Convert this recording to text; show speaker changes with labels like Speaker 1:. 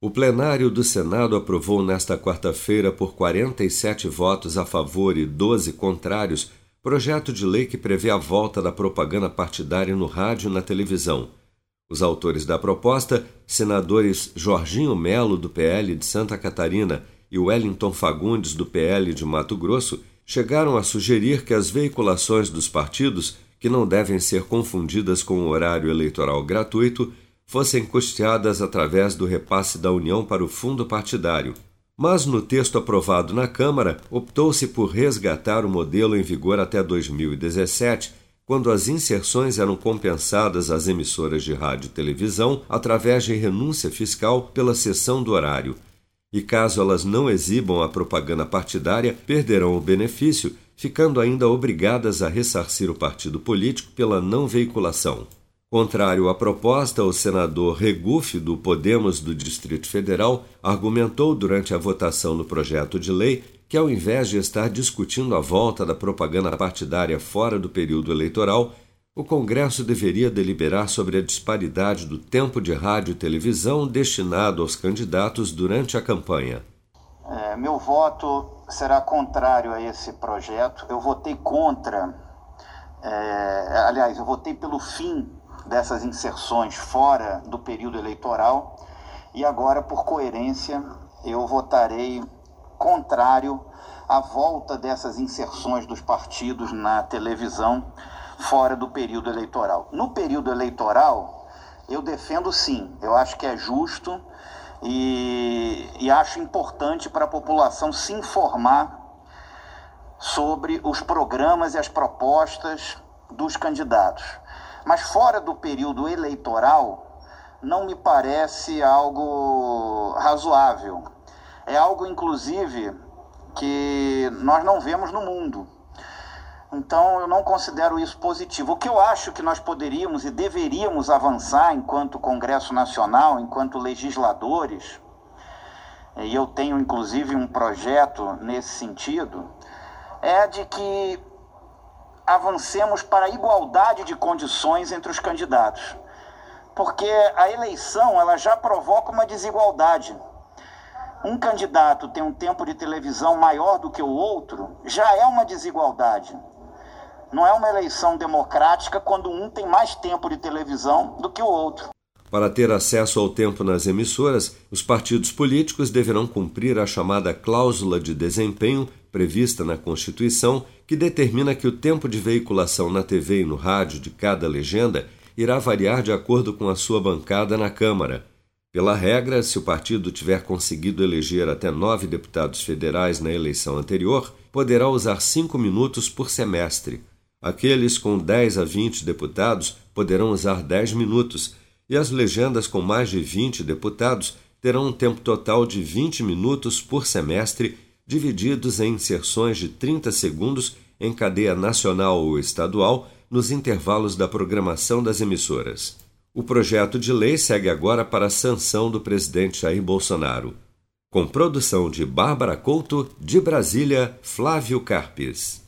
Speaker 1: O plenário do Senado aprovou nesta quarta-feira, por 47 votos a favor e 12 contrários, projeto de lei que prevê a volta da propaganda partidária no rádio e na televisão. Os autores da proposta, senadores Jorginho Melo, do PL de Santa Catarina, e Wellington Fagundes, do PL de Mato Grosso, chegaram a sugerir que as veiculações dos partidos, que não devem ser confundidas com o horário eleitoral gratuito, fossem custeadas através do repasse da União para o fundo partidário. Mas no texto aprovado na Câmara, optou-se por resgatar o modelo em vigor até 2017, quando as inserções eram compensadas às emissoras de rádio e televisão através de renúncia fiscal pela cessão do horário. E caso elas não exibam a propaganda partidária, perderão o benefício, ficando ainda obrigadas a ressarcir o partido político pela não veiculação. Contrário à proposta, o senador Regufe, do Podemos do Distrito Federal, argumentou durante a votação no projeto de lei que, ao invés de estar discutindo a volta da propaganda partidária fora do período eleitoral, o Congresso deveria deliberar sobre a disparidade do tempo de rádio e televisão destinado aos candidatos durante a campanha.
Speaker 2: É, meu voto será contrário a esse projeto. Eu votei contra, é, aliás, eu votei pelo fim dessas inserções fora do período eleitoral e agora, por coerência, eu votarei contrário à volta dessas inserções dos partidos na televisão fora do período eleitoral. No período eleitoral, eu defendo sim, eu acho que é justo e, e acho importante para a população se informar sobre os programas e as propostas dos candidatos. Mas fora do período eleitoral, não me parece algo razoável. É algo, inclusive, que nós não vemos no mundo. Então, eu não considero isso positivo. O que eu acho que nós poderíamos e deveríamos avançar enquanto Congresso Nacional, enquanto legisladores, e eu tenho inclusive um projeto nesse sentido, é de que avancemos para a igualdade de condições entre os candidatos. Porque a eleição ela já provoca uma desigualdade. Um candidato tem um tempo de televisão maior do que o outro, já é uma desigualdade. Não é uma eleição democrática quando um tem mais tempo de televisão do que o outro.
Speaker 1: Para ter acesso ao tempo nas emissoras, os partidos políticos deverão cumprir a chamada cláusula de desempenho prevista na Constituição, que determina que o tempo de veiculação na TV e no rádio de cada legenda irá variar de acordo com a sua bancada na Câmara. Pela regra, se o partido tiver conseguido eleger até nove deputados federais na eleição anterior, poderá usar cinco minutos por semestre. Aqueles com 10 a 20 deputados poderão usar 10 minutos e as legendas com mais de 20 deputados terão um tempo total de 20 minutos por semestre, divididos em inserções de 30 segundos em cadeia nacional ou estadual nos intervalos da programação das emissoras. O projeto de lei segue agora para a sanção do presidente Jair Bolsonaro. Com produção de Bárbara Couto, de Brasília, Flávio Carpes.